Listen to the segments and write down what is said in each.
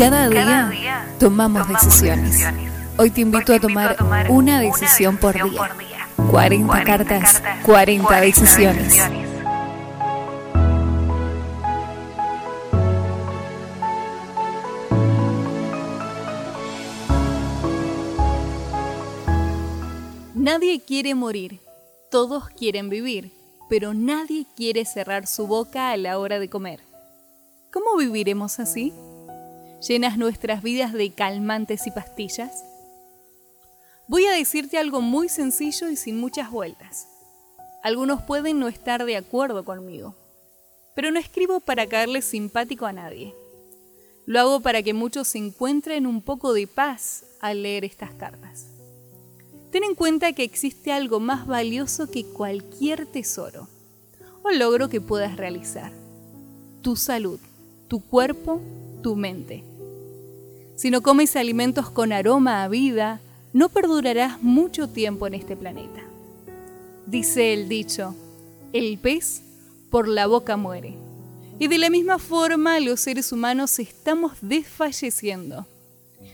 Cada día tomamos decisiones. Hoy te invito a tomar una decisión por día. 40 cartas, 40 decisiones. Nadie quiere morir, todos quieren vivir, pero nadie quiere cerrar su boca a la hora de comer. ¿Cómo viviremos así? ¿Llenas nuestras vidas de calmantes y pastillas? Voy a decirte algo muy sencillo y sin muchas vueltas. Algunos pueden no estar de acuerdo conmigo, pero no escribo para caerle simpático a nadie. Lo hago para que muchos encuentren un poco de paz al leer estas cartas. Ten en cuenta que existe algo más valioso que cualquier tesoro o logro que puedas realizar. Tu salud, tu cuerpo, tu mente. Si no comes alimentos con aroma a vida, no perdurarás mucho tiempo en este planeta. Dice el dicho, el pez por la boca muere. Y de la misma forma los seres humanos estamos desfalleciendo.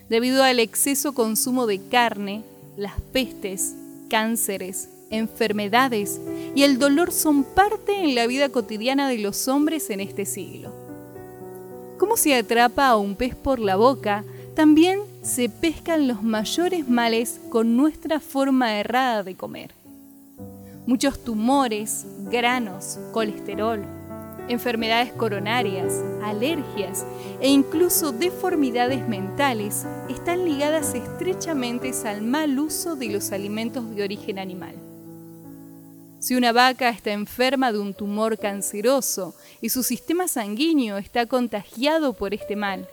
Debido al exceso consumo de carne, las pestes, cánceres, enfermedades y el dolor son parte en la vida cotidiana de los hombres en este siglo. ¿Cómo se atrapa a un pez por la boca? También se pescan los mayores males con nuestra forma errada de comer. Muchos tumores, granos, colesterol, enfermedades coronarias, alergias e incluso deformidades mentales están ligadas estrechamente al mal uso de los alimentos de origen animal. Si una vaca está enferma de un tumor canceroso y su sistema sanguíneo está contagiado por este mal,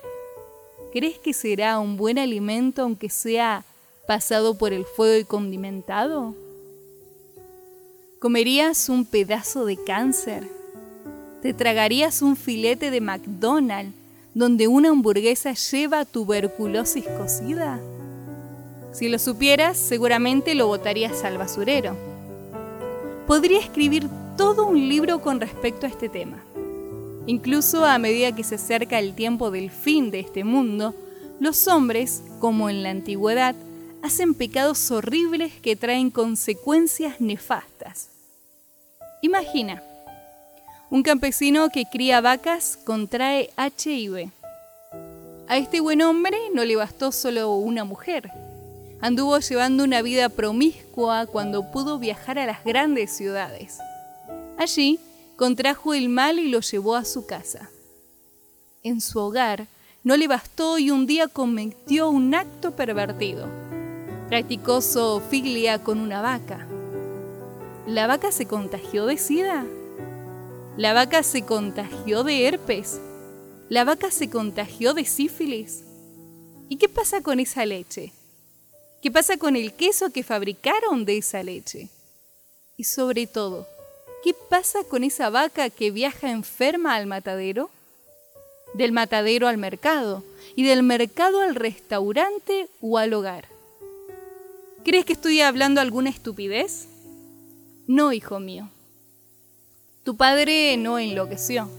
¿crees que será un buen alimento aunque sea pasado por el fuego y condimentado? ¿Comerías un pedazo de cáncer? ¿Te tragarías un filete de McDonald's donde una hamburguesa lleva tuberculosis cocida? Si lo supieras, seguramente lo botarías al basurero. Podría escribir todo un libro con respecto a este tema. Incluso a medida que se acerca el tiempo del fin de este mundo, los hombres, como en la antigüedad, hacen pecados horribles que traen consecuencias nefastas. Imagina, un campesino que cría vacas contrae HIV. A este buen hombre no le bastó solo una mujer. Anduvo llevando una vida promiscua cuando pudo viajar a las grandes ciudades. Allí contrajo el mal y lo llevó a su casa. En su hogar no le bastó y un día cometió un acto pervertido. Practicó zoofilia con una vaca. ¿La vaca se contagió de sida? La vaca se contagió de herpes. La vaca se contagió de sífilis. ¿Y qué pasa con esa leche? ¿Qué pasa con el queso que fabricaron de esa leche? Y sobre todo, ¿qué pasa con esa vaca que viaja enferma al matadero? Del matadero al mercado y del mercado al restaurante o al hogar. ¿Crees que estoy hablando alguna estupidez? No, hijo mío. Tu padre no enloqueció.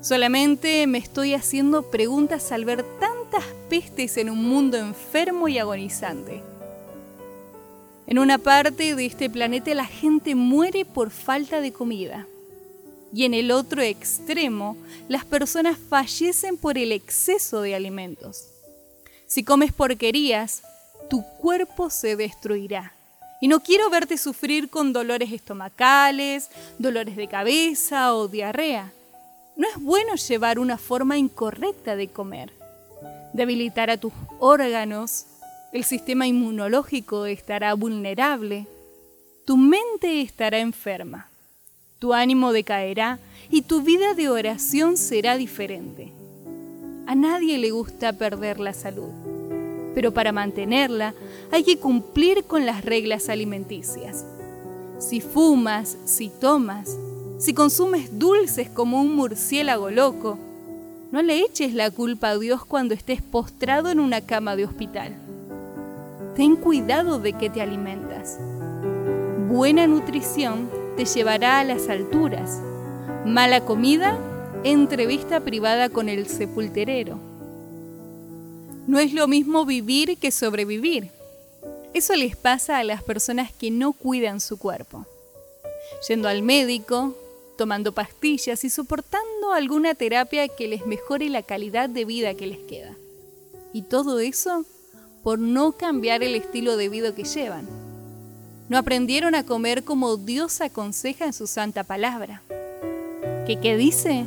Solamente me estoy haciendo preguntas al ver tantas pestes en un mundo enfermo y agonizante. En una parte de este planeta la gente muere por falta de comida y en el otro extremo las personas fallecen por el exceso de alimentos. Si comes porquerías, tu cuerpo se destruirá y no quiero verte sufrir con dolores estomacales, dolores de cabeza o diarrea. No es bueno llevar una forma incorrecta de comer. Debilitará tus órganos, el sistema inmunológico estará vulnerable, tu mente estará enferma, tu ánimo decaerá y tu vida de oración será diferente. A nadie le gusta perder la salud pero para mantenerla hay que cumplir con las reglas alimenticias. Si fumas, si tomas, si consumes dulces como un murciélago loco, no le eches la culpa a Dios cuando estés postrado en una cama de hospital. Ten cuidado de que te alimentas. Buena nutrición te llevará a las alturas. Mala comida, entrevista privada con el sepulterero. No es lo mismo vivir que sobrevivir. Eso les pasa a las personas que no cuidan su cuerpo. Yendo al médico, tomando pastillas y soportando alguna terapia que les mejore la calidad de vida que les queda. Y todo eso por no cambiar el estilo de vida que llevan. No aprendieron a comer como Dios aconseja en su santa palabra. ¿Qué, qué dice?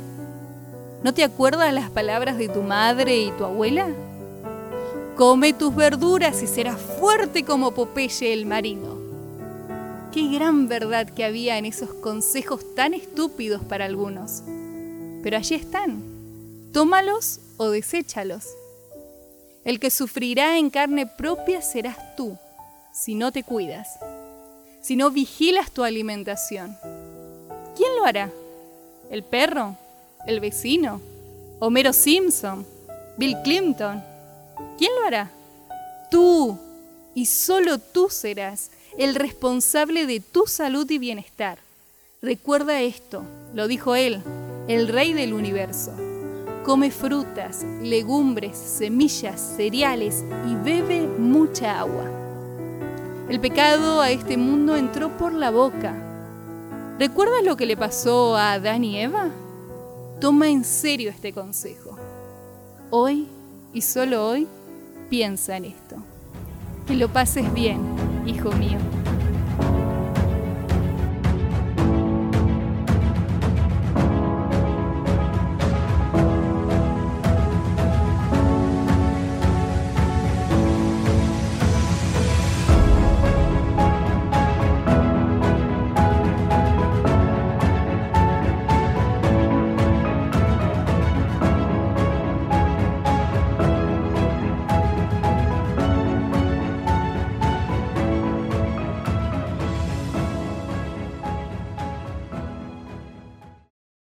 ¿No te acuerdas las palabras de tu madre y tu abuela? Come tus verduras y serás fuerte como Popeye el marino. Qué gran verdad que había en esos consejos tan estúpidos para algunos. Pero allí están. Tómalos o deséchalos. El que sufrirá en carne propia serás tú, si no te cuidas, si no vigilas tu alimentación. ¿Quién lo hará? ¿El perro? ¿El vecino? ¿Homero Simpson? ¿Bill Clinton? ¿Quién lo hará? Tú, y solo tú serás el responsable de tu salud y bienestar. Recuerda esto, lo dijo él, el rey del universo. Come frutas, legumbres, semillas, cereales y bebe mucha agua. El pecado a este mundo entró por la boca. ¿Recuerdas lo que le pasó a Adán y Eva? Toma en serio este consejo. Hoy y solo hoy piensa en esto. Que lo pases bien, hijo mío.